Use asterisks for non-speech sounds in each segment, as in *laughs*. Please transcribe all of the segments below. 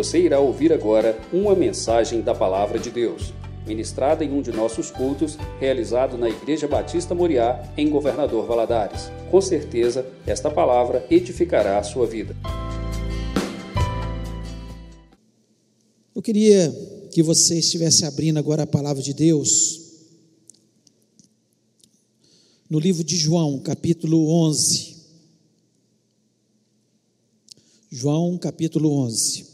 Você irá ouvir agora uma mensagem da Palavra de Deus, ministrada em um de nossos cultos, realizado na Igreja Batista Moriá, em Governador Valadares. Com certeza, esta palavra edificará a sua vida. Eu queria que você estivesse abrindo agora a palavra de Deus no livro de João, capítulo 11. João, capítulo 11.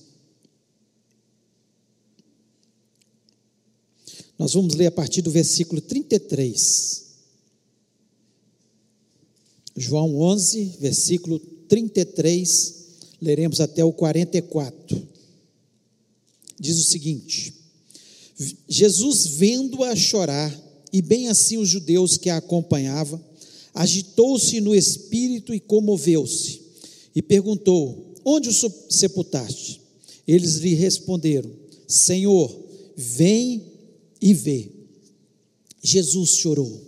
Nós vamos ler a partir do versículo 33. João 11, versículo 33, leremos até o 44. Diz o seguinte: Jesus, vendo-a chorar, e bem assim os judeus que a acompanhavam, agitou-se no espírito e comoveu-se, e perguntou: Onde o sepultaste? Eles lhe responderam: Senhor, vem e vê. Jesus chorou.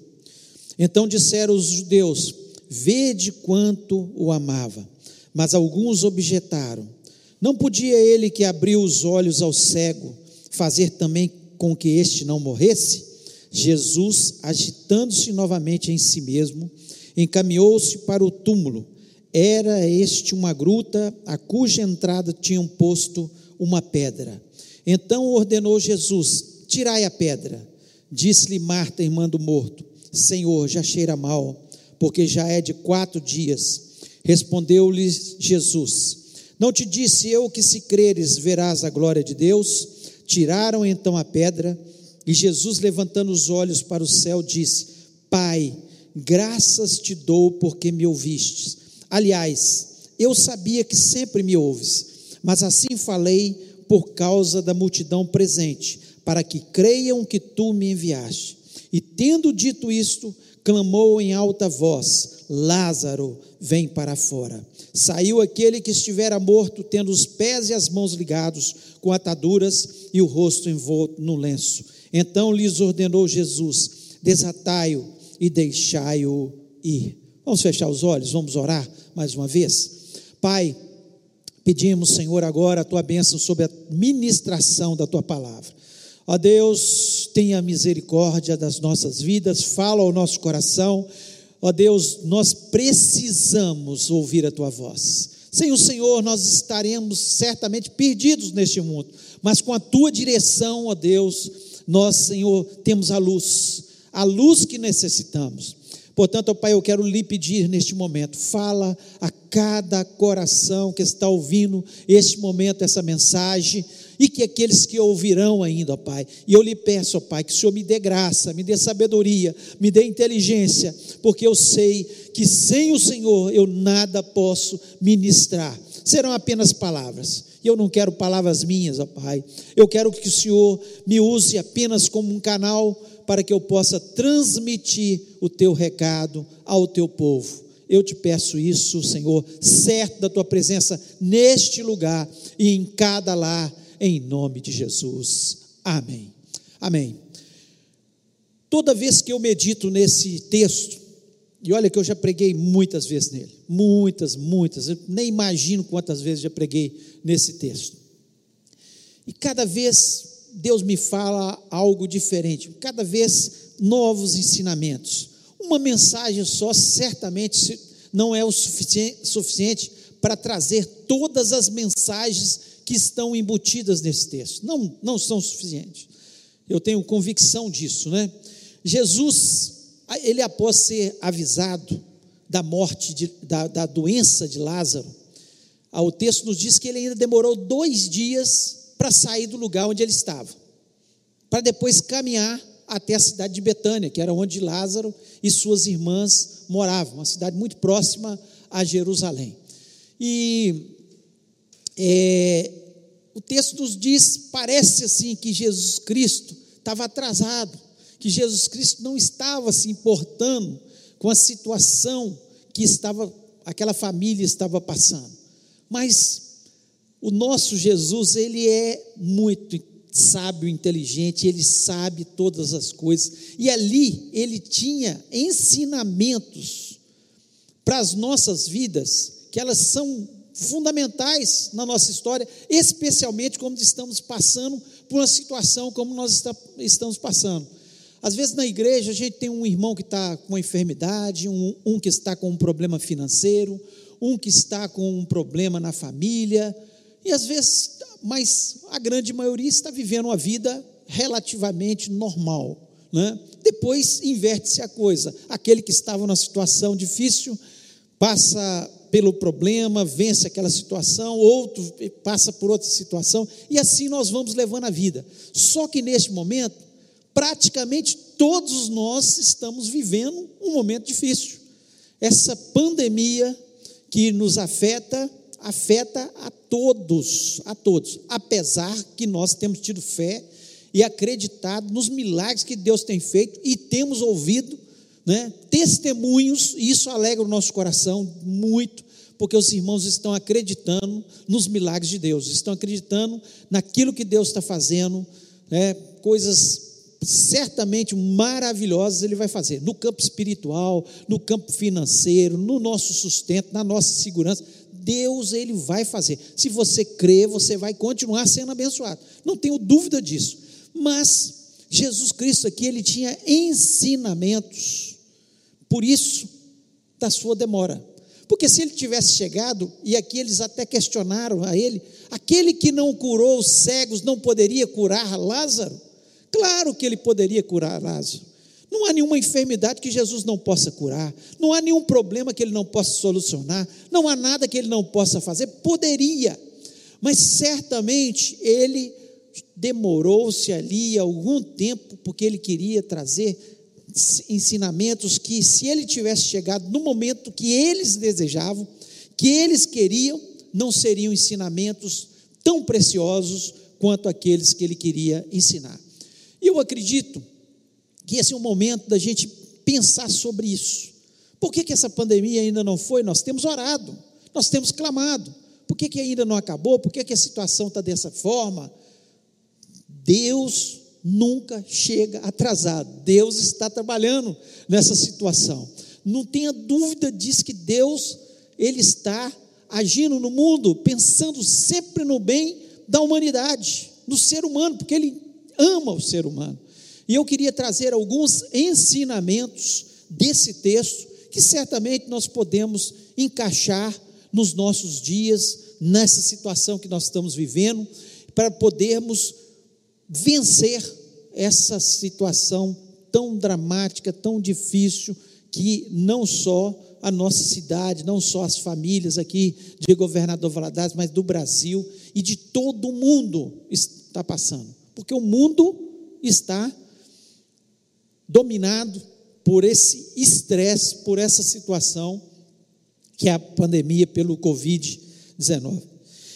Então disseram os judeus: Vede quanto o amava. Mas alguns objetaram: Não podia ele que abriu os olhos ao cego fazer também com que este não morresse? Jesus, agitando-se novamente em si mesmo, encaminhou-se para o túmulo. Era este uma gruta a cuja entrada tinham posto uma pedra. Então ordenou Jesus: Tirai a pedra. Disse-lhe Marta, irmã do morto: Senhor, já cheira mal, porque já é de quatro dias. Respondeu-lhe Jesus: Não te disse eu que se creres verás a glória de Deus? Tiraram então a pedra. E Jesus, levantando os olhos para o céu, disse: Pai, graças te dou porque me ouvistes. Aliás, eu sabia que sempre me ouves, mas assim falei por causa da multidão presente, para que creiam que tu me enviaste. E tendo dito isto, clamou em alta voz: Lázaro, vem para fora. Saiu aquele que estivera morto, tendo os pés e as mãos ligados com ataduras e o rosto envolto no lenço. Então lhes ordenou Jesus: desatai-o e deixai-o ir. Vamos fechar os olhos, vamos orar mais uma vez. Pai, pedimos, Senhor, agora a tua bênção sobre a ministração da tua palavra. Ó Deus, tenha misericórdia das nossas vidas, fala ao nosso coração. Ó Deus, nós precisamos ouvir a tua voz. Sem o Senhor, nós estaremos certamente perdidos neste mundo, mas com a tua direção, ó Deus, nós, Senhor, temos a luz, a luz que necessitamos. Portanto, ó Pai, eu quero lhe pedir neste momento, fala a cada coração que está ouvindo este momento, essa mensagem, e que aqueles que ouvirão ainda, ó Pai. E eu lhe peço, ó Pai, que o Senhor me dê graça, me dê sabedoria, me dê inteligência, porque eu sei que sem o Senhor eu nada posso ministrar. Serão apenas palavras e eu não quero palavras minhas, ó Pai. Eu quero que o Senhor me use apenas como um canal para que eu possa transmitir o teu recado ao teu povo. Eu te peço isso, Senhor, certo da tua presença neste lugar e em cada lar, em nome de Jesus. Amém. Amém. Toda vez que eu medito nesse texto, e olha que eu já preguei muitas vezes nele, muitas, muitas, eu nem imagino quantas vezes já preguei nesse texto. E cada vez Deus me fala algo diferente, cada vez novos ensinamentos. Uma mensagem só certamente não é o suficiente para trazer todas as mensagens que estão embutidas nesse texto. Não, não são suficientes. Eu tenho convicção disso, né? Jesus ele, após ser avisado da morte, de, da, da doença de Lázaro, o texto nos diz que ele ainda demorou dois dias para sair do lugar onde ele estava, para depois caminhar até a cidade de Betânia, que era onde Lázaro e suas irmãs moravam, uma cidade muito próxima a Jerusalém. E é, o texto nos diz, parece assim, que Jesus Cristo estava atrasado, que Jesus Cristo não estava se importando com a situação que estava aquela família estava passando. Mas o nosso Jesus, ele é muito sábio, inteligente, ele sabe todas as coisas. E ali ele tinha ensinamentos para as nossas vidas, que elas são fundamentais na nossa história, especialmente quando estamos passando por uma situação como nós está, estamos passando. Às vezes na igreja a gente tem um irmão que está com uma enfermidade, um, um que está com um problema financeiro, um que está com um problema na família, e às vezes, mas a grande maioria está vivendo uma vida relativamente normal. Né? Depois inverte-se a coisa. Aquele que estava numa situação difícil passa pelo problema, vence aquela situação, outro passa por outra situação, e assim nós vamos levando a vida. Só que neste momento, praticamente todos nós estamos vivendo um momento difícil. Essa pandemia que nos afeta, afeta a todos, a todos, apesar que nós temos tido fé e acreditado nos milagres que Deus tem feito e temos ouvido né, testemunhos, e isso alegra o nosso coração muito, porque os irmãos estão acreditando nos milagres de Deus, estão acreditando naquilo que Deus está fazendo, né, coisas certamente maravilhosas Ele vai fazer, no campo espiritual, no campo financeiro, no nosso sustento, na nossa segurança. Deus, Ele vai fazer. Se você crê, você vai continuar sendo abençoado. Não tenho dúvida disso. Mas Jesus Cristo aqui, Ele tinha ensinamentos por isso, da sua demora. Porque se ele tivesse chegado, e aqui eles até questionaram a ele, aquele que não curou os cegos não poderia curar Lázaro? Claro que ele poderia curar Lázaro. Não há nenhuma enfermidade que Jesus não possa curar, não há nenhum problema que ele não possa solucionar, não há nada que ele não possa fazer. Poderia, mas certamente ele demorou-se ali algum tempo, porque ele queria trazer ensinamentos que, se ele tivesse chegado no momento que eles desejavam, que eles queriam, não seriam ensinamentos tão preciosos quanto aqueles que ele queria ensinar. E eu acredito que esse é o momento da gente pensar sobre isso. Por que, que essa pandemia ainda não foi? Nós temos orado, nós temos clamado. Por que, que ainda não acabou? Por que, que a situação está dessa forma? Deus nunca chega atrasado. Deus está trabalhando nessa situação. Não tenha dúvida disso que Deus ele está agindo no mundo, pensando sempre no bem da humanidade, no ser humano, porque ele ama o ser humano. E eu queria trazer alguns ensinamentos desse texto que certamente nós podemos encaixar nos nossos dias, nessa situação que nós estamos vivendo, para podermos vencer essa situação tão dramática, tão difícil, que não só a nossa cidade, não só as famílias aqui de Governador Valadares, mas do Brasil e de todo o mundo está passando. Porque o mundo está dominado por esse estresse, por essa situação que é a pandemia pelo Covid-19.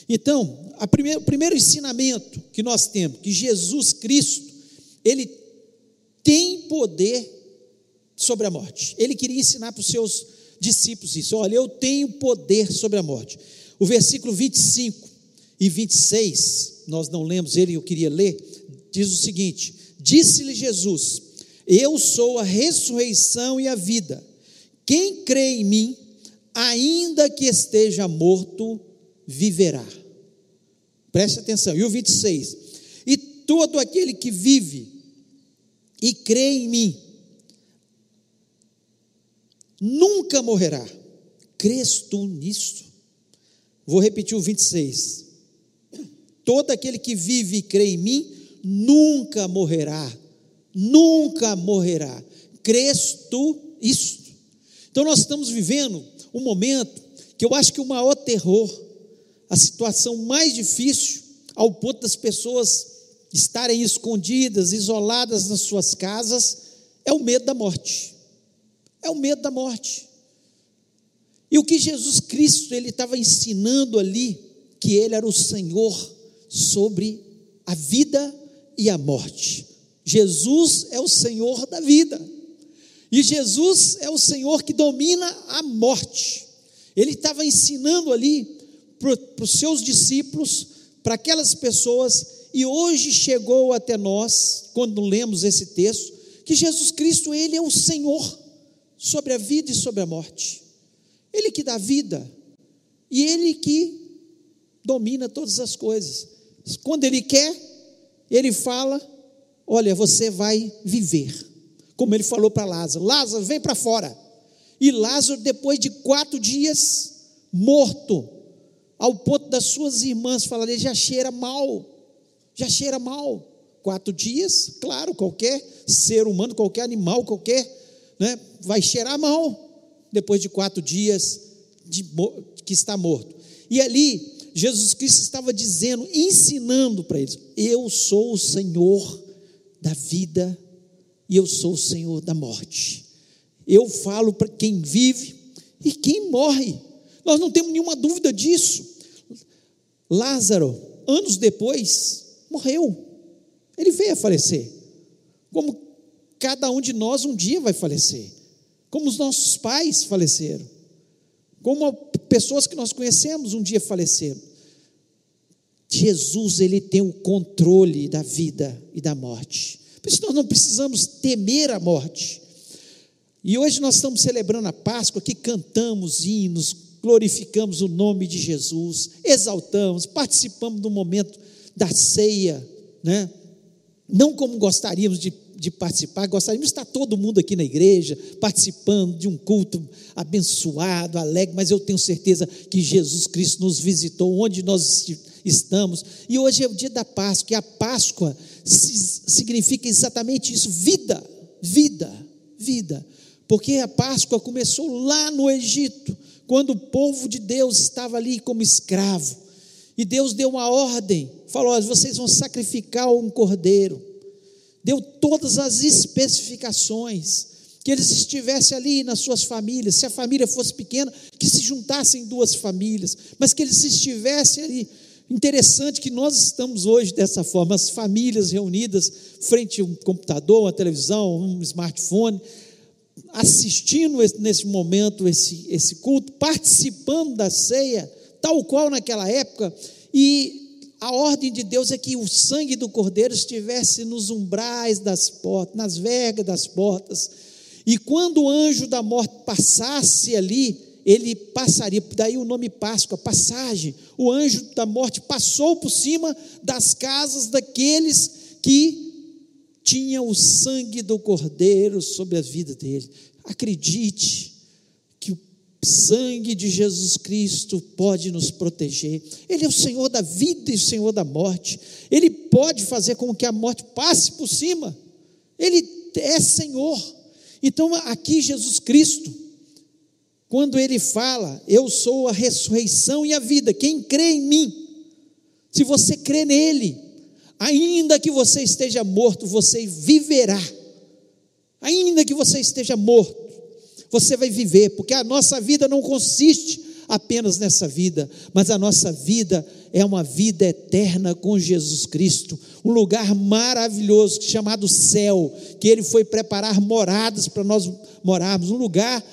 Então, primeira, o primeiro ensinamento que nós temos, que Jesus Cristo, ele tem poder sobre a morte. Ele queria ensinar para os seus discípulos isso. Olha, eu tenho poder sobre a morte. O versículo 25 e 26, nós não lemos ele, eu queria ler, diz o seguinte: Disse-lhe Jesus: Eu sou a ressurreição e a vida. Quem crê em mim, ainda que esteja morto, viverá. Preste atenção. E o 26. E todo aquele que vive e crê em mim, nunca morrerá. Crês tu nisso? Vou repetir o 26. Todo aquele que vive e crê em mim, nunca morrerá. Nunca morrerá. Crês tu isto? Então nós estamos vivendo um momento que eu acho que o maior terror a situação mais difícil, ao ponto das pessoas estarem escondidas, isoladas nas suas casas, é o medo da morte. É o medo da morte. E o que Jesus Cristo ele estava ensinando ali, que ele era o Senhor sobre a vida e a morte. Jesus é o Senhor da vida. E Jesus é o Senhor que domina a morte. Ele estava ensinando ali para os seus discípulos, para aquelas pessoas, e hoje chegou até nós, quando lemos esse texto, que Jesus Cristo, Ele é o Senhor sobre a vida e sobre a morte. Ele que dá vida E Ele que domina todas as coisas. Quando Ele quer, Ele fala: Olha, você vai viver. Como Ele falou para Lázaro: Lázaro, vem para fora. E Lázaro, depois de quatro dias, morto, ao ponto das suas irmãs falarem: já cheira mal, já cheira mal. Quatro dias, claro, qualquer ser humano, qualquer animal, qualquer, né, vai cheirar mal depois de quatro dias de, que está morto. E ali, Jesus Cristo estava dizendo, ensinando para eles: Eu sou o Senhor da vida e eu sou o Senhor da morte. Eu falo para quem vive e quem morre. Nós não temos nenhuma dúvida disso. Lázaro, anos depois, morreu. Ele veio a falecer. Como cada um de nós um dia vai falecer. Como os nossos pais faleceram. Como pessoas que nós conhecemos um dia faleceram. Jesus, ele tem o controle da vida e da morte. Por isso nós não precisamos temer a morte. E hoje nós estamos celebrando a Páscoa, que cantamos hinos, glorificamos o nome de Jesus, exaltamos, participamos do momento da ceia, né? Não como gostaríamos de, de participar, gostaríamos de estar todo mundo aqui na igreja, participando de um culto abençoado, alegre, mas eu tenho certeza que Jesus Cristo nos visitou onde nós estamos, e hoje é o dia da Páscoa, e a Páscoa significa exatamente isso: vida, vida, vida. Porque a Páscoa começou lá no Egito, quando o povo de Deus estava ali como escravo. E Deus deu uma ordem, falou: vocês vão sacrificar um cordeiro. Deu todas as especificações, que eles estivessem ali nas suas famílias, se a família fosse pequena, que se juntassem duas famílias, mas que eles estivessem ali. Interessante que nós estamos hoje dessa forma, as famílias reunidas frente a um computador, uma televisão, um smartphone, assistindo nesse momento esse, esse culto, participando da ceia, tal qual naquela época, e a ordem de Deus é que o sangue do cordeiro estivesse nos umbrais das portas, nas vergas das portas, e quando o anjo da morte passasse ali, ele passaria, daí o nome Páscoa, passagem. O anjo da morte passou por cima das casas daqueles que tinha o sangue do Cordeiro sobre a vida dele. Acredite que o sangue de Jesus Cristo pode nos proteger. Ele é o Senhor da vida e o Senhor da morte. Ele pode fazer com que a morte passe por cima. Ele é Senhor. Então, aqui Jesus Cristo, quando ele fala, eu sou a ressurreição e a vida, quem crê em mim, se você crê nele, Ainda que você esteja morto, você viverá. Ainda que você esteja morto, você vai viver, porque a nossa vida não consiste apenas nessa vida, mas a nossa vida é uma vida eterna com Jesus Cristo, um lugar maravilhoso chamado céu, que Ele foi preparar moradas para nós morarmos, um lugar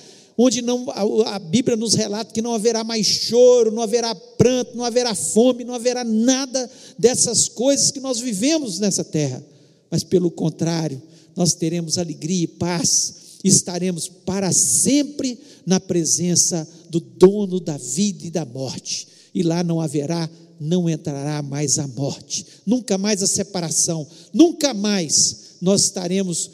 onde não, a, a Bíblia nos relata que não haverá mais choro, não haverá pranto, não haverá fome, não haverá nada dessas coisas que nós vivemos nessa terra, mas pelo contrário, nós teremos alegria e paz, estaremos para sempre na presença do dono da vida e da morte, e lá não haverá, não entrará mais a morte, nunca mais a separação, nunca mais nós estaremos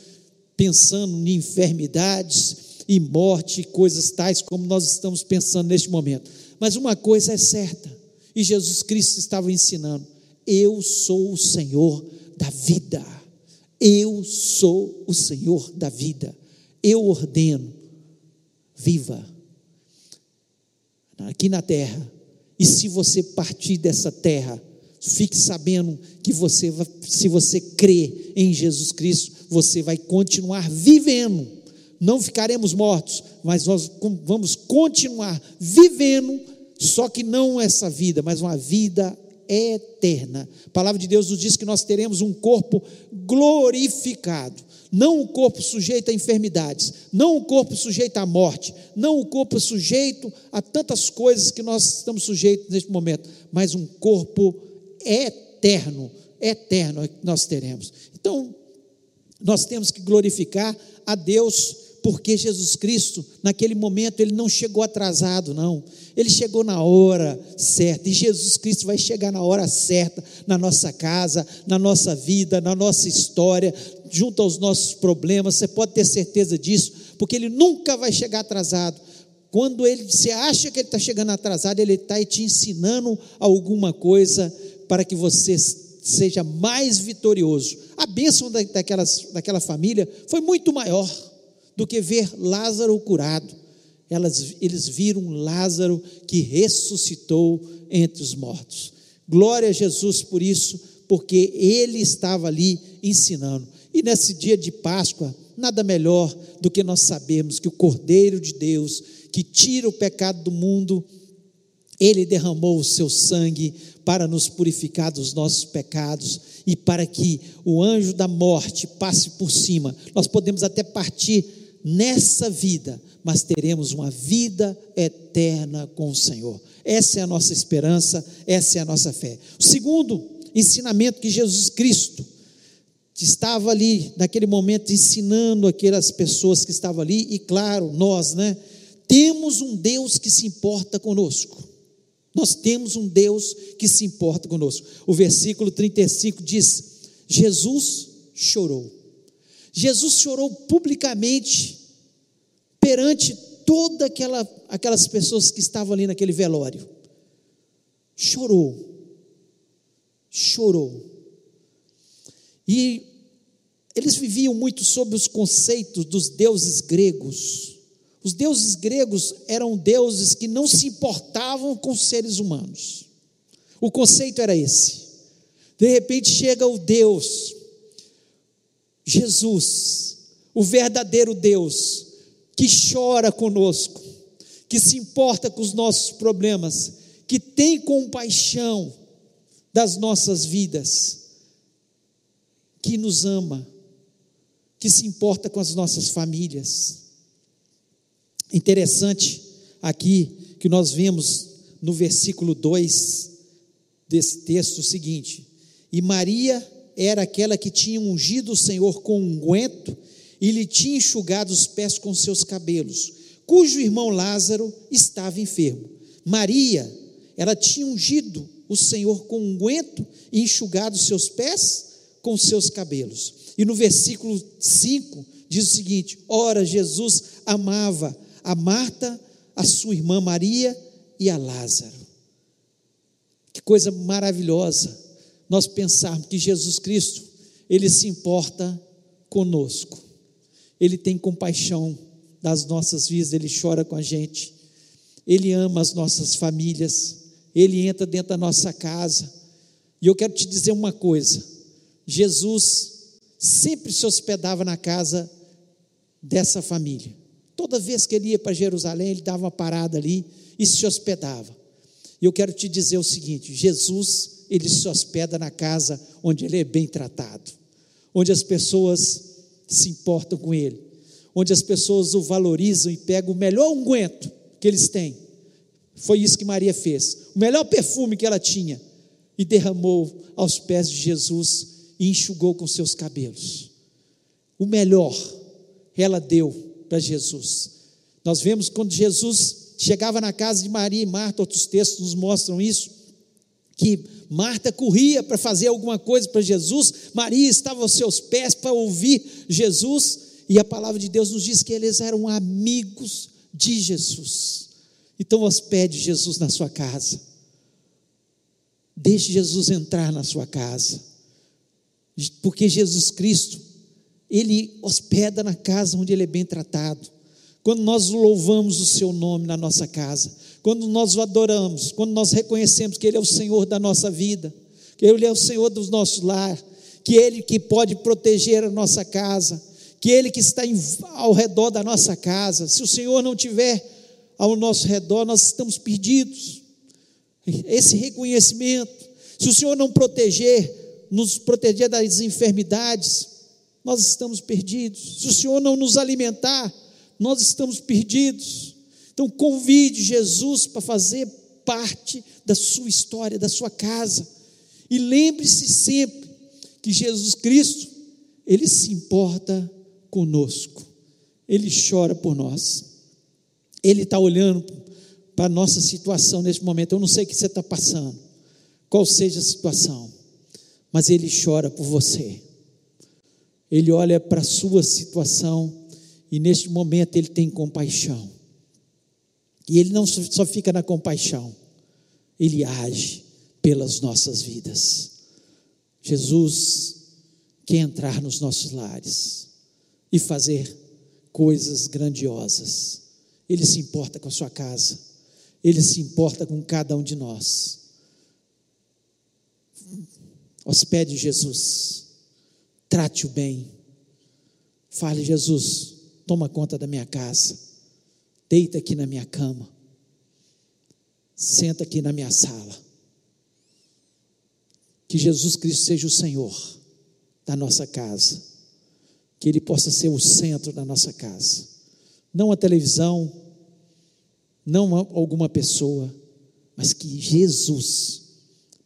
pensando em enfermidades, e morte, coisas tais como nós estamos pensando neste momento. Mas uma coisa é certa, e Jesus Cristo estava ensinando: eu sou o Senhor da vida. Eu sou o Senhor da vida. Eu ordeno, viva aqui na terra. E se você partir dessa terra, fique sabendo que você, se você crê em Jesus Cristo, você vai continuar vivendo não ficaremos mortos, mas nós vamos continuar vivendo, só que não essa vida, mas uma vida eterna. A palavra de Deus nos diz que nós teremos um corpo glorificado, não um corpo sujeito a enfermidades, não um corpo sujeito à morte, não um corpo sujeito a tantas coisas que nós estamos sujeitos neste momento, mas um corpo eterno, eterno é que nós teremos. Então, nós temos que glorificar a Deus porque Jesus Cristo, naquele momento, ele não chegou atrasado, não. Ele chegou na hora certa. E Jesus Cristo vai chegar na hora certa, na nossa casa, na nossa vida, na nossa história, junto aos nossos problemas. Você pode ter certeza disso, porque ele nunca vai chegar atrasado. Quando ele, você acha que ele está chegando atrasado, ele está te ensinando alguma coisa para que você seja mais vitorioso. A bênção daquelas, daquela família foi muito maior do que ver Lázaro curado. Elas, eles viram Lázaro que ressuscitou entre os mortos. Glória a Jesus por isso, porque ele estava ali ensinando. E nesse dia de Páscoa, nada melhor do que nós sabermos que o Cordeiro de Deus, que tira o pecado do mundo, ele derramou o seu sangue para nos purificar dos nossos pecados e para que o anjo da morte passe por cima. Nós podemos até partir nessa vida, mas teremos uma vida eterna com o Senhor. Essa é a nossa esperança, essa é a nossa fé. O segundo ensinamento que Jesus Cristo estava ali naquele momento ensinando aquelas pessoas que estavam ali e claro, nós, né? Temos um Deus que se importa conosco. Nós temos um Deus que se importa conosco. O versículo 35 diz: Jesus chorou. Jesus chorou publicamente perante toda aquela, aquelas pessoas que estavam ali naquele velório. Chorou. Chorou. E eles viviam muito sob os conceitos dos deuses gregos. Os deuses gregos eram deuses que não se importavam com os seres humanos. O conceito era esse. De repente chega o Deus Jesus, o verdadeiro Deus, que chora conosco, que se importa com os nossos problemas, que tem compaixão das nossas vidas, que nos ama, que se importa com as nossas famílias. Interessante aqui que nós vemos no versículo 2 desse texto o seguinte: E Maria era aquela que tinha ungido o Senhor com unguento e lhe tinha enxugado os pés com seus cabelos, cujo irmão Lázaro estava enfermo. Maria, ela tinha ungido o Senhor com unguento e enxugado seus pés com seus cabelos. E no versículo 5 diz o seguinte: Ora, Jesus amava a Marta, a sua irmã Maria e a Lázaro. Que coisa maravilhosa nós pensarmos que Jesus Cristo, ele se importa conosco. Ele tem compaixão das nossas vidas, ele chora com a gente. Ele ama as nossas famílias. Ele entra dentro da nossa casa. E eu quero te dizer uma coisa: Jesus sempre se hospedava na casa dessa família. Toda vez que ele ia para Jerusalém, ele dava uma parada ali e se hospedava. E eu quero te dizer o seguinte: Jesus ele se hospeda na casa onde ele é bem tratado, onde as pessoas se importam com ele, onde as pessoas o valorizam e pegam o melhor unguento que eles têm. Foi isso que Maria fez, o melhor perfume que ela tinha, e derramou aos pés de Jesus e enxugou com seus cabelos. O melhor ela deu para Jesus. Nós vemos quando Jesus chegava na casa de Maria e Marta, outros textos nos mostram isso, que Marta corria para fazer alguma coisa para Jesus, Maria estava aos seus pés para ouvir Jesus, e a palavra de Deus nos diz que eles eram amigos de Jesus. Então, hospede Jesus na sua casa, deixe Jesus entrar na sua casa, porque Jesus Cristo, Ele hospeda na casa onde Ele é bem tratado. Quando nós louvamos o Seu nome na nossa casa, quando nós o adoramos, quando nós reconhecemos que Ele é o Senhor da nossa vida, que Ele é o Senhor do nosso lar, que Ele que pode proteger a nossa casa, que Ele que está ao redor da nossa casa. Se o Senhor não tiver ao nosso redor, nós estamos perdidos. Esse reconhecimento, se o Senhor não proteger, nos proteger das enfermidades, nós estamos perdidos. Se o Senhor não nos alimentar, nós estamos perdidos. Então, convide Jesus para fazer parte da sua história, da sua casa. E lembre-se sempre que Jesus Cristo, ele se importa conosco. Ele chora por nós. Ele está olhando para a nossa situação neste momento. Eu não sei o que você está passando, qual seja a situação, mas Ele chora por você. Ele olha para a sua situação e neste momento Ele tem compaixão. E Ele não só fica na compaixão, Ele age pelas nossas vidas. Jesus quer entrar nos nossos lares e fazer coisas grandiosas. Ele se importa com a sua casa, ele se importa com cada um de nós. Hospede Jesus, trate-o bem. Fale, Jesus, toma conta da minha casa, deita aqui na minha cama, senta aqui na minha sala. Que Jesus Cristo seja o Senhor da nossa casa, que Ele possa ser o centro da nossa casa, não a televisão, não alguma pessoa, mas que Jesus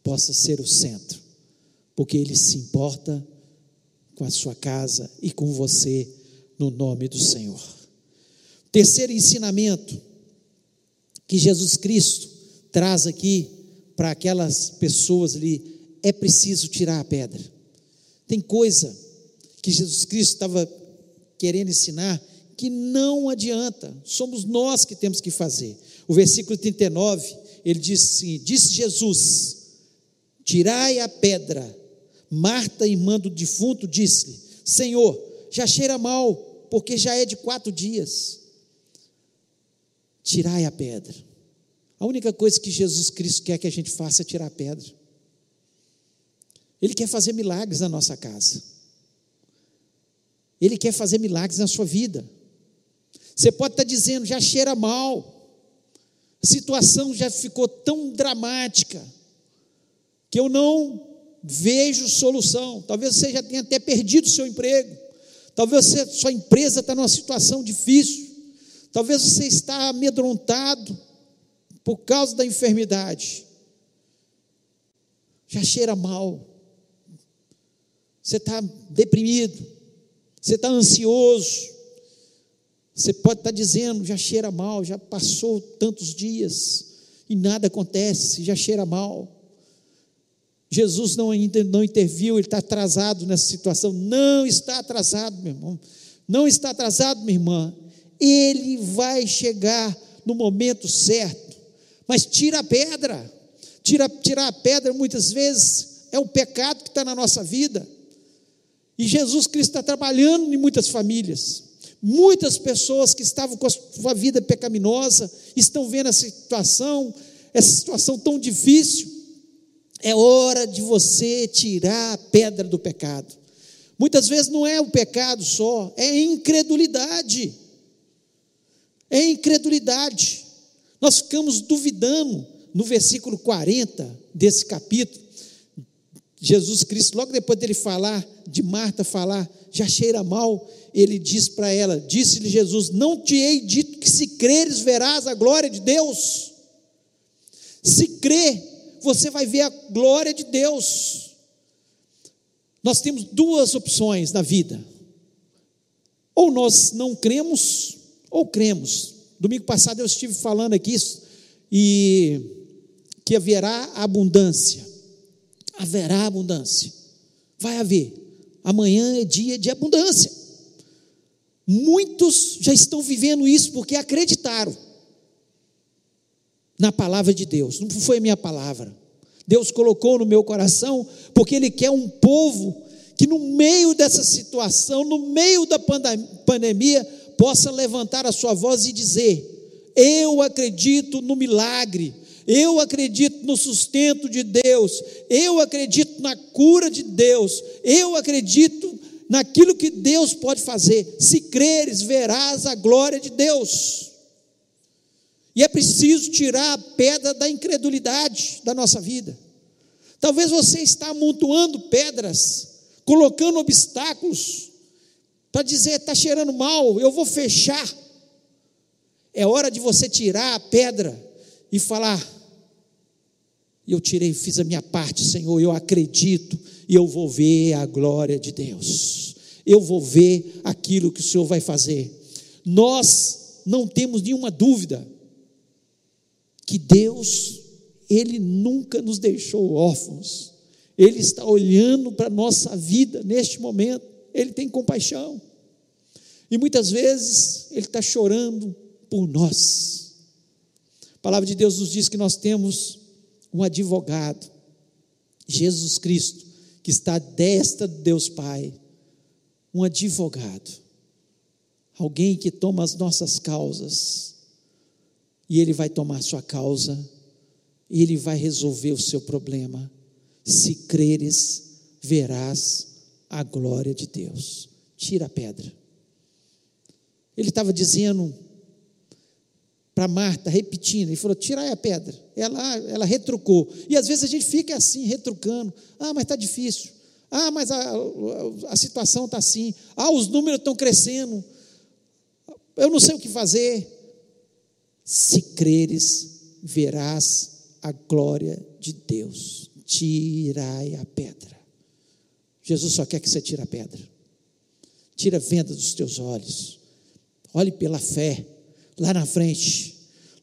possa ser o centro, porque Ele se importa com a sua casa e com você, no nome do Senhor. Terceiro ensinamento que Jesus Cristo traz aqui para aquelas pessoas ali, é preciso tirar a pedra. Tem coisa que Jesus Cristo estava querendo ensinar que não adianta, somos nós que temos que fazer. O versículo 39, ele diz assim: Disse Jesus: Tirai a pedra. Marta, irmã do defunto, disse-lhe: Senhor, já cheira mal, porque já é de quatro dias. Tirai a pedra. A única coisa que Jesus Cristo quer que a gente faça é tirar a pedra. Ele quer fazer milagres na nossa casa. Ele quer fazer milagres na sua vida. Você pode estar dizendo, já cheira mal, a situação já ficou tão dramática, que eu não vejo solução. Talvez você já tenha até perdido o seu emprego, talvez você, sua empresa está numa situação difícil, talvez você está amedrontado por causa da enfermidade. Já cheira mal, você está deprimido, você está ansioso, você pode estar dizendo, já cheira mal, já passou tantos dias e nada acontece, já cheira mal. Jesus não ainda não interviu, ele está atrasado nessa situação. Não está atrasado, meu irmão. Não está atrasado, minha irmã. Ele vai chegar no momento certo. Mas tira a pedra. Tira, tirar a pedra muitas vezes é um pecado que está na nossa vida. E Jesus Cristo está trabalhando em muitas famílias. Muitas pessoas que estavam com a sua vida pecaminosa estão vendo essa situação, essa situação tão difícil. É hora de você tirar a pedra do pecado. Muitas vezes não é o pecado só, é incredulidade. É incredulidade. Nós ficamos duvidando no versículo 40 desse capítulo. Jesus Cristo, logo depois dele falar, de Marta falar, já cheira mal, ele diz para ela: Disse-lhe Jesus: Não te hei dito que se creres verás a glória de Deus. Se crê, você vai ver a glória de Deus. Nós temos duas opções na vida: ou nós não cremos, ou cremos. Domingo passado eu estive falando aqui e que haverá abundância. Haverá abundância. Vai haver. Amanhã é dia de abundância. Muitos já estão vivendo isso porque acreditaram na palavra de Deus. Não foi a minha palavra. Deus colocou no meu coração porque Ele quer um povo que, no meio dessa situação, no meio da pandemia, possa levantar a sua voz e dizer: Eu acredito no milagre, eu acredito no sustento de Deus, eu acredito na cura de Deus, eu acredito naquilo que Deus pode fazer. Se creres, verás a glória de Deus. E é preciso tirar a pedra da incredulidade da nossa vida. Talvez você está amontoando pedras, colocando obstáculos, para dizer, está cheirando mal, eu vou fechar. É hora de você tirar a pedra e falar: eu tirei, fiz a minha parte, Senhor, eu acredito e eu vou ver a glória de Deus. Eu vou ver aquilo que o Senhor vai fazer. nós não temos nenhuma dúvida que Deus, Ele nunca nos deixou órfãos. Ele está olhando para a nossa vida neste momento, Ele tem compaixão. E muitas vezes Ele está chorando por nós. A palavra de Deus nos diz que nós temos um advogado, Jesus Cristo, que está à destra de Deus Pai, um advogado, alguém que toma as nossas causas, e ele vai tomar sua causa, e ele vai resolver o seu problema. Se creres, verás a glória de Deus. Tira a pedra. Ele estava dizendo para Marta, repetindo, ele falou: tira aí a pedra. Ela, ela retrucou. E às vezes a gente fica assim, retrucando. Ah, mas está difícil. Ah, mas a, a, a situação está assim. Ah, os números estão crescendo. Eu não sei o que fazer. Se creres, verás a glória de Deus. Tirai a pedra. Jesus só quer que você tire a pedra. Tira a venda dos teus olhos. Olhe pela fé. Lá na frente.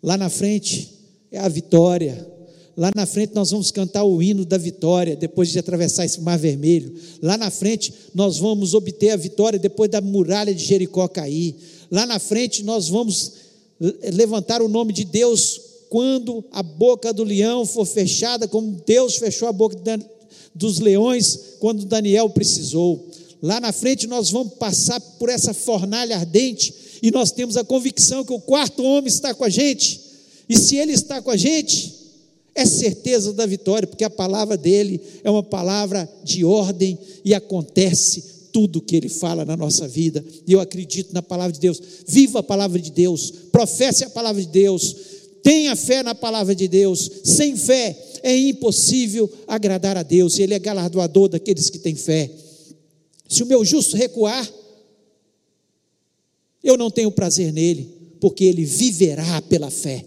Lá na frente é a vitória. Lá na frente nós vamos cantar o hino da vitória depois de atravessar esse mar vermelho. Lá na frente nós vamos obter a vitória depois da muralha de Jericó cair. Lá na frente nós vamos levantar o nome de Deus quando a boca do leão for fechada, como Deus fechou a boca dos leões quando Daniel precisou. Lá na frente nós vamos passar por essa fornalha ardente e nós temos a convicção que o quarto homem está com a gente. E se ele está com a gente, é certeza da vitória, porque a palavra dele é uma palavra de ordem e acontece tudo que ele fala na nossa vida. E eu acredito na palavra de Deus. Viva a palavra de Deus, professe a palavra de Deus, tenha fé na palavra de Deus. Sem fé é impossível agradar a Deus, ele é galardoador daqueles que têm fé. Se o meu justo recuar, eu não tenho prazer nele, porque ele viverá pela fé.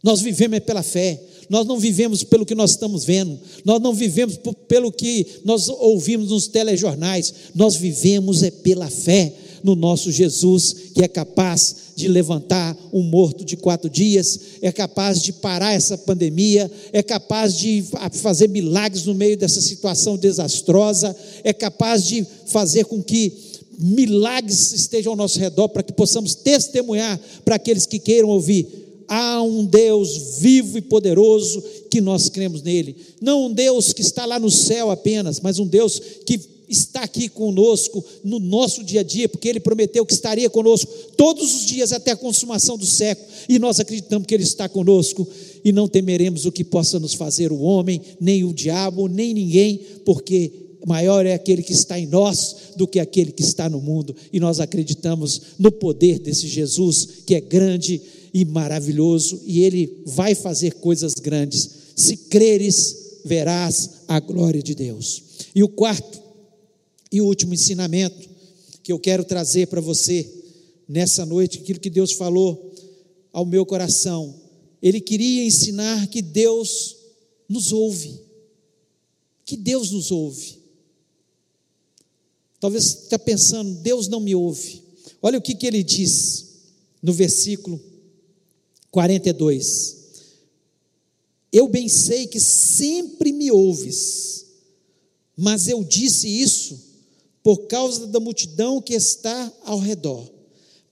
Nós vivemos é pela fé. Nós não vivemos pelo que nós estamos vendo, nós não vivemos pelo que nós ouvimos nos telejornais, nós vivemos é pela fé no nosso Jesus, que é capaz de levantar um morto de quatro dias, é capaz de parar essa pandemia, é capaz de fazer milagres no meio dessa situação desastrosa, é capaz de fazer com que milagres estejam ao nosso redor para que possamos testemunhar para aqueles que queiram ouvir há um Deus vivo e poderoso que nós cremos nele. Não um Deus que está lá no céu apenas, mas um Deus que está aqui conosco no nosso dia a dia, porque ele prometeu que estaria conosco todos os dias até a consumação do século, e nós acreditamos que ele está conosco e não temeremos o que possa nos fazer o homem, nem o diabo, nem ninguém, porque maior é aquele que está em nós do que aquele que está no mundo, e nós acreditamos no poder desse Jesus que é grande e maravilhoso, e ele vai fazer coisas grandes. Se creres, verás a glória de Deus. E o quarto e último ensinamento que eu quero trazer para você nessa noite, aquilo que Deus falou ao meu coração. Ele queria ensinar que Deus nos ouve. Que Deus nos ouve. Talvez você está pensando, Deus não me ouve. Olha o que, que ele diz no versículo 42. Eu bem sei que sempre me ouves, mas eu disse isso por causa da multidão que está ao redor,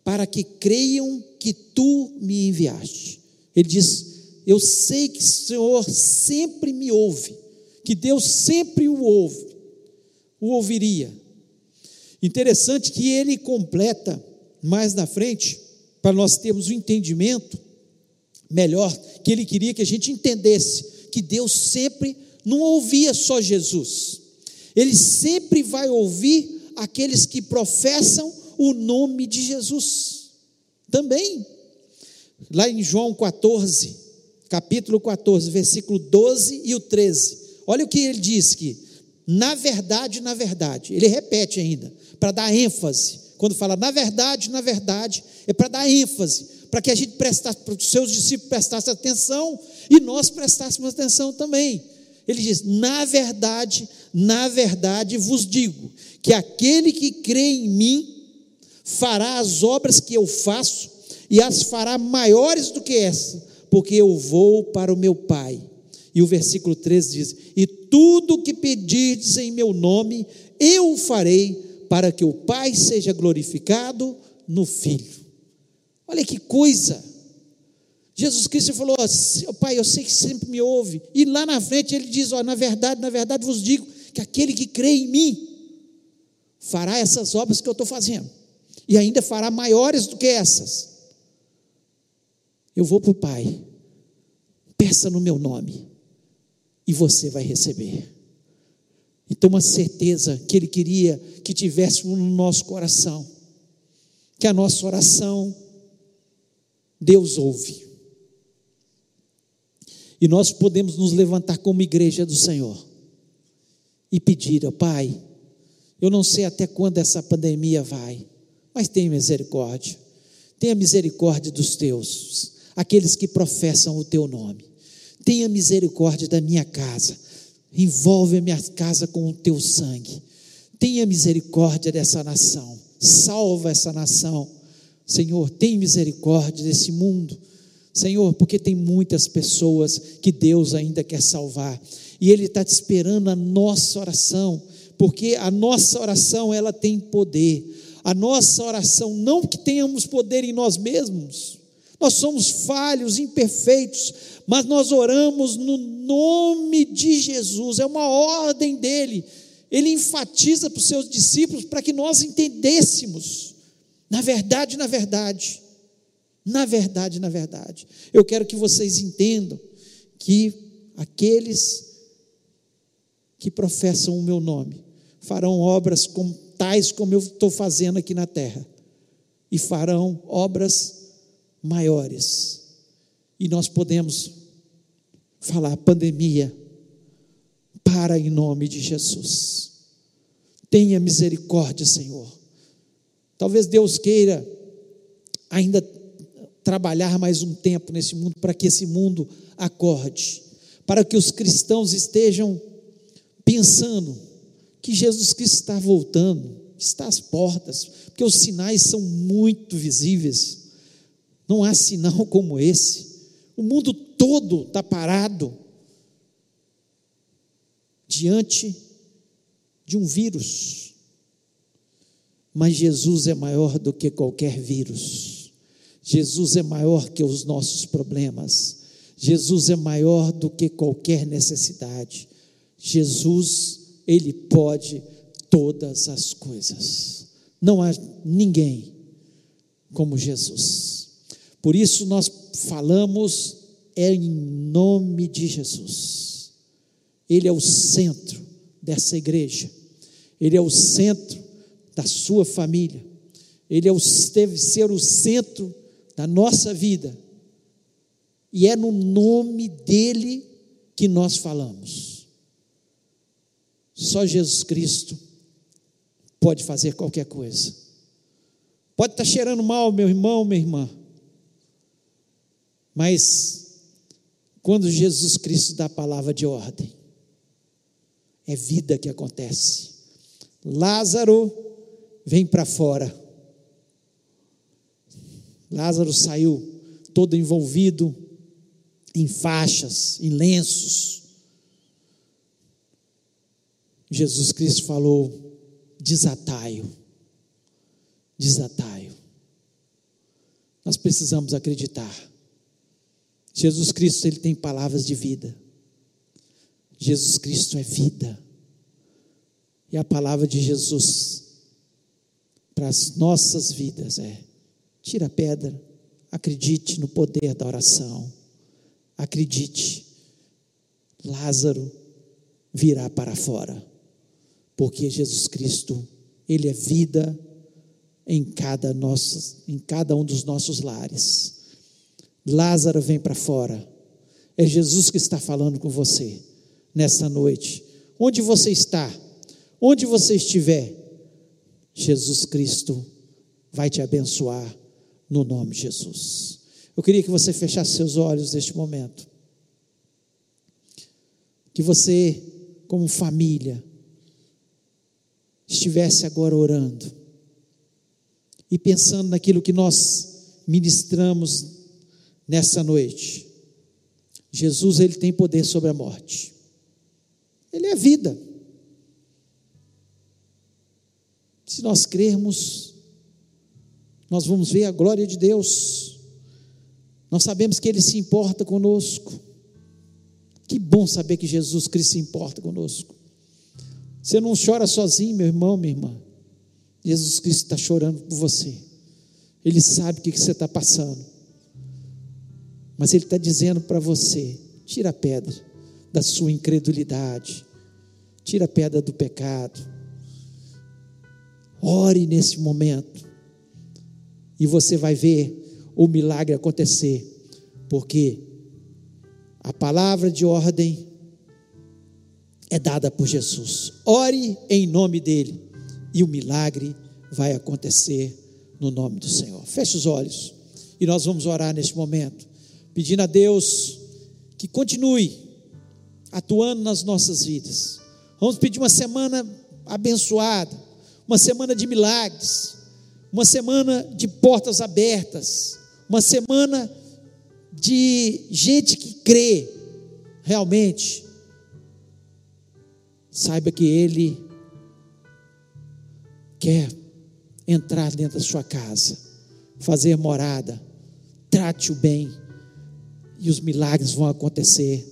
para que creiam que tu me enviaste. Ele diz: Eu sei que o Senhor sempre me ouve, que Deus sempre o ouve, o ouviria. Interessante que ele completa mais na frente, para nós termos um entendimento melhor, que ele queria que a gente entendesse que Deus sempre não ouvia só Jesus, ele sempre vai ouvir aqueles que professam o nome de Jesus também. Lá em João 14, capítulo 14, versículo 12 e o 13. Olha o que ele diz que, na verdade, na verdade, ele repete ainda, para dar ênfase. Quando fala na verdade, na verdade, é para dar ênfase para que a gente prestasse, para os seus discípulos prestassem atenção e nós prestássemos atenção também. Ele diz: Na verdade, na verdade vos digo, que aquele que crê em mim fará as obras que eu faço e as fará maiores do que essa, porque eu vou para o meu Pai. E o versículo 13 diz: E tudo que pedirdes em meu nome, eu o farei, para que o Pai seja glorificado no Filho. Olha que coisa! Jesus Cristo falou: Pai, eu sei que sempre me ouve. E lá na frente ele diz: ó, Na verdade, na verdade vos digo que aquele que crê em mim fará essas obras que eu estou fazendo, e ainda fará maiores do que essas. Eu vou para o Pai, peça no meu nome, e você vai receber. Então, uma certeza que Ele queria que tivéssemos no nosso coração, que a nossa oração, Deus ouve. E nós podemos nos levantar como igreja do Senhor e pedir ao Pai, eu não sei até quando essa pandemia vai, mas tenha misericórdia. Tenha misericórdia dos teus, aqueles que professam o teu nome. Tenha misericórdia da minha casa. Envolve a minha casa com o teu sangue. Tenha misericórdia dessa nação. Salva essa nação. Senhor, tem misericórdia desse mundo Senhor, porque tem muitas pessoas que Deus ainda quer salvar, e Ele está te esperando a nossa oração, porque a nossa oração ela tem poder, a nossa oração, não que tenhamos poder em nós mesmos, nós somos falhos, imperfeitos, mas nós oramos no nome de Jesus, é uma ordem dele, ele enfatiza para os seus discípulos para que nós entendêssemos, na verdade, na verdade, na verdade, na verdade, eu quero que vocês entendam que aqueles que professam o meu nome farão obras como, tais como eu estou fazendo aqui na terra, e farão obras maiores. E nós podemos falar: pandemia, para em nome de Jesus. Tenha misericórdia, Senhor. Talvez Deus queira ainda trabalhar mais um tempo nesse mundo para que esse mundo acorde, para que os cristãos estejam pensando que Jesus Cristo está voltando, está às portas, porque os sinais são muito visíveis. Não há sinal *laughs* como esse. O mundo todo está parado diante de um vírus. Mas Jesus é maior do que qualquer vírus. Jesus é maior que os nossos problemas. Jesus é maior do que qualquer necessidade. Jesus, Ele pode todas as coisas. Não há ninguém como Jesus. Por isso nós falamos é em nome de Jesus. Ele é o centro dessa igreja. Ele é o centro da sua família. Ele é o, deve ser o centro da nossa vida. E é no nome dele que nós falamos. Só Jesus Cristo pode fazer qualquer coisa. Pode estar cheirando mal, meu irmão, minha irmã. Mas quando Jesus Cristo dá a palavra de ordem, é vida que acontece. Lázaro vem para fora. Lázaro saiu todo envolvido em faixas, em lenços. Jesus Cristo falou: desataio, desataio. Nós precisamos acreditar. Jesus Cristo, ele tem palavras de vida. Jesus Cristo é vida. E a palavra de Jesus para as nossas vidas é Tira a pedra. Acredite no poder da oração. Acredite. Lázaro virá para fora. Porque Jesus Cristo, ele é vida em cada nosso, em cada um dos nossos lares. Lázaro vem para fora. É Jesus que está falando com você nessa noite. Onde você está? Onde você estiver, Jesus Cristo vai te abençoar no nome de Jesus. Eu queria que você fechasse seus olhos neste momento. Que você, como família, estivesse agora orando e pensando naquilo que nós ministramos nessa noite. Jesus ele tem poder sobre a morte. Ele é vida. Se nós crermos, nós vamos ver a glória de Deus. Nós sabemos que Ele se importa conosco. Que bom saber que Jesus Cristo se importa conosco. Você não chora sozinho, meu irmão, minha irmã. Jesus Cristo está chorando por você. Ele sabe o que você está passando. Mas Ele está dizendo para você: tira a pedra da sua incredulidade, tira a pedra do pecado. Ore nesse momento, e você vai ver o milagre acontecer, porque a palavra de ordem é dada por Jesus. Ore em nome dele e o milagre vai acontecer no nome do Senhor. Feche os olhos e nós vamos orar neste momento, pedindo a Deus que continue atuando nas nossas vidas. Vamos pedir uma semana abençoada, uma semana de milagres, uma semana de portas abertas, uma semana de gente que crê realmente. Saiba que Ele quer entrar dentro da sua casa, fazer morada, trate-o bem, e os milagres vão acontecer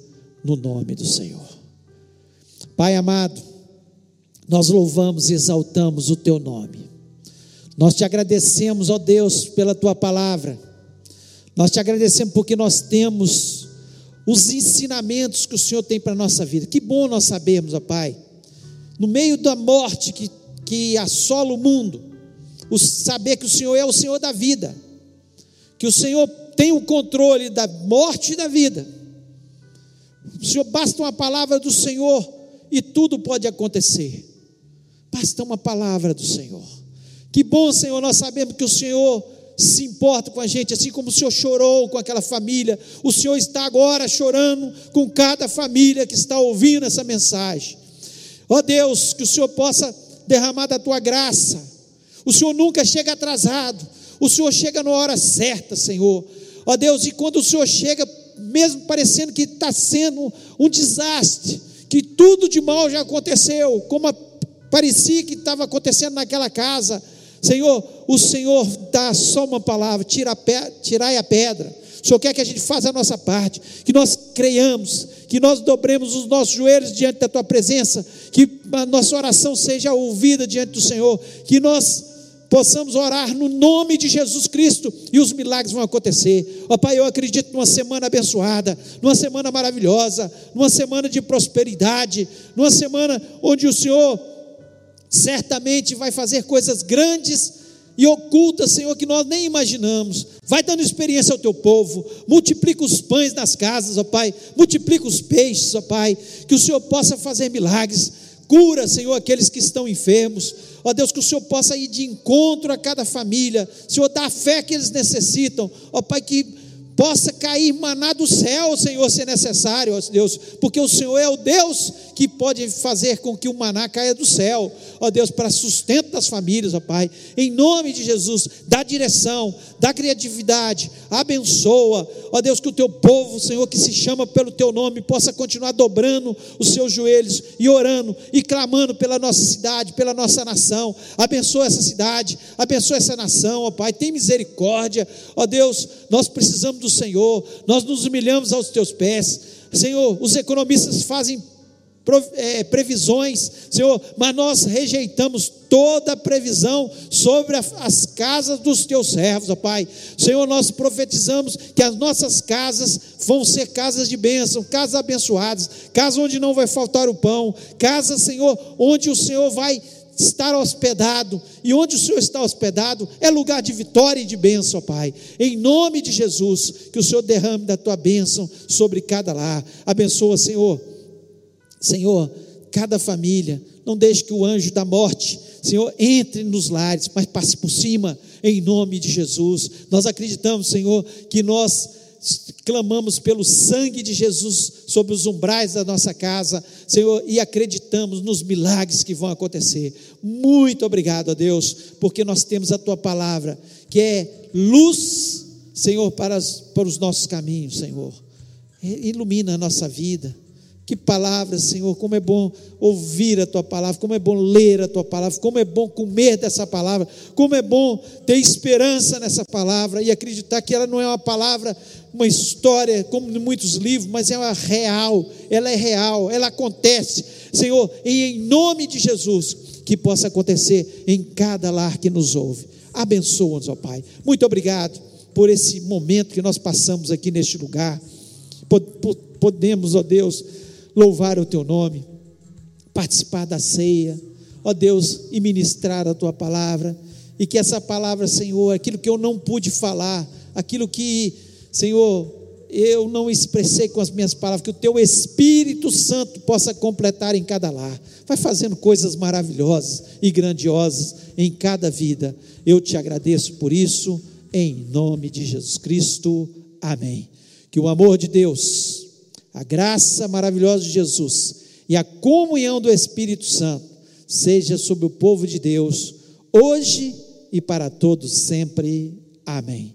no nome do Senhor. Pai amado, nós louvamos e exaltamos o teu nome. Nós te agradecemos, ó Deus, pela tua palavra. Nós te agradecemos porque nós temos os ensinamentos que o Senhor tem para a nossa vida. Que bom nós sabemos, ó Pai, no meio da morte que que assola o mundo, o saber que o Senhor é o Senhor da vida, que o Senhor tem o controle da morte e da vida. O Senhor basta uma palavra do Senhor e tudo pode acontecer. Basta uma palavra do Senhor. Que bom, Senhor, nós sabemos que o Senhor se importa com a gente, assim como o Senhor chorou com aquela família, o Senhor está agora chorando com cada família que está ouvindo essa mensagem. Ó Deus, que o Senhor possa derramar da tua graça. O Senhor nunca chega atrasado, o Senhor chega na hora certa, Senhor. Ó Deus, e quando o Senhor chega, mesmo parecendo que está sendo um desastre, que tudo de mal já aconteceu, como parecia que estava acontecendo naquela casa, Senhor, o Senhor dá só uma palavra: tira a pe tirai a pedra. O Senhor quer que a gente faça a nossa parte, que nós creiamos, que nós dobremos os nossos joelhos diante da tua presença, que a nossa oração seja ouvida diante do Senhor, que nós possamos orar no nome de Jesus Cristo e os milagres vão acontecer. Ó Pai, eu acredito numa semana abençoada, numa semana maravilhosa, numa semana de prosperidade, numa semana onde o Senhor certamente vai fazer coisas grandes e ocultas, Senhor, que nós nem imaginamos. Vai dando experiência ao teu povo, multiplica os pães nas casas, ó Pai, multiplica os peixes, ó Pai, que o Senhor possa fazer milagres, cura, Senhor, aqueles que estão enfermos, ó Deus, que o Senhor possa ir de encontro a cada família, Senhor, dá a fé que eles necessitam, ó Pai, que possa cair maná do céu, Senhor, se necessário, ó Deus, porque o Senhor é o Deus que pode fazer com que o maná caia do céu, ó Deus, para sustento das famílias, ó Pai, em nome de Jesus, dá direção, dá criatividade, abençoa, ó Deus, que o teu povo, Senhor, que se chama pelo teu nome, possa continuar dobrando os seus joelhos e orando e clamando pela nossa cidade, pela nossa nação, abençoa essa cidade, abençoa essa nação, ó Pai, tem misericórdia, ó Deus, nós precisamos do Senhor, nós nos humilhamos aos teus pés, Senhor, os economistas fazem é, previsões, Senhor, mas nós rejeitamos toda previsão sobre as casas dos teus servos, ó Pai. Senhor, nós profetizamos que as nossas casas vão ser casas de bênção, casas abençoadas, casas onde não vai faltar o pão, casas, Senhor, onde o Senhor vai estar hospedado, e onde o Senhor está hospedado é lugar de vitória e de bênção, Pai. Em nome de Jesus, que o Senhor derrame da tua bênção sobre cada lar. Abençoa, Senhor Senhor, cada família, não deixe que o anjo da morte, Senhor, entre nos lares, mas passe por cima, em nome de Jesus. Nós acreditamos, Senhor, que nós clamamos pelo sangue de Jesus sobre os umbrais da nossa casa, Senhor, e acreditamos nos milagres que vão acontecer. Muito obrigado a Deus, porque nós temos a tua palavra, que é luz, Senhor, para, as, para os nossos caminhos, Senhor. Ilumina a nossa vida. Que palavra, Senhor, como é bom ouvir a tua palavra, como é bom ler a tua palavra, como é bom comer dessa palavra, como é bom ter esperança nessa palavra e acreditar que ela não é uma palavra, uma história como em muitos livros, mas é uma real, ela é real, ela acontece, Senhor, e em nome de Jesus, que possa acontecer em cada lar que nos ouve. Abençoa-nos, ó Pai. Muito obrigado por esse momento que nós passamos aqui neste lugar. Podemos, ó Deus, louvar o teu nome, participar da ceia, ó Deus, e ministrar a tua palavra, e que essa palavra, Senhor, aquilo que eu não pude falar, aquilo que, Senhor, eu não expressei com as minhas palavras, que o teu Espírito Santo possa completar em cada lar. Vai fazendo coisas maravilhosas e grandiosas em cada vida. Eu te agradeço por isso, em nome de Jesus Cristo. Amém. Que o amor de Deus, a graça maravilhosa de Jesus e a comunhão do Espírito Santo seja sobre o povo de Deus, hoje e para todos sempre. Amém.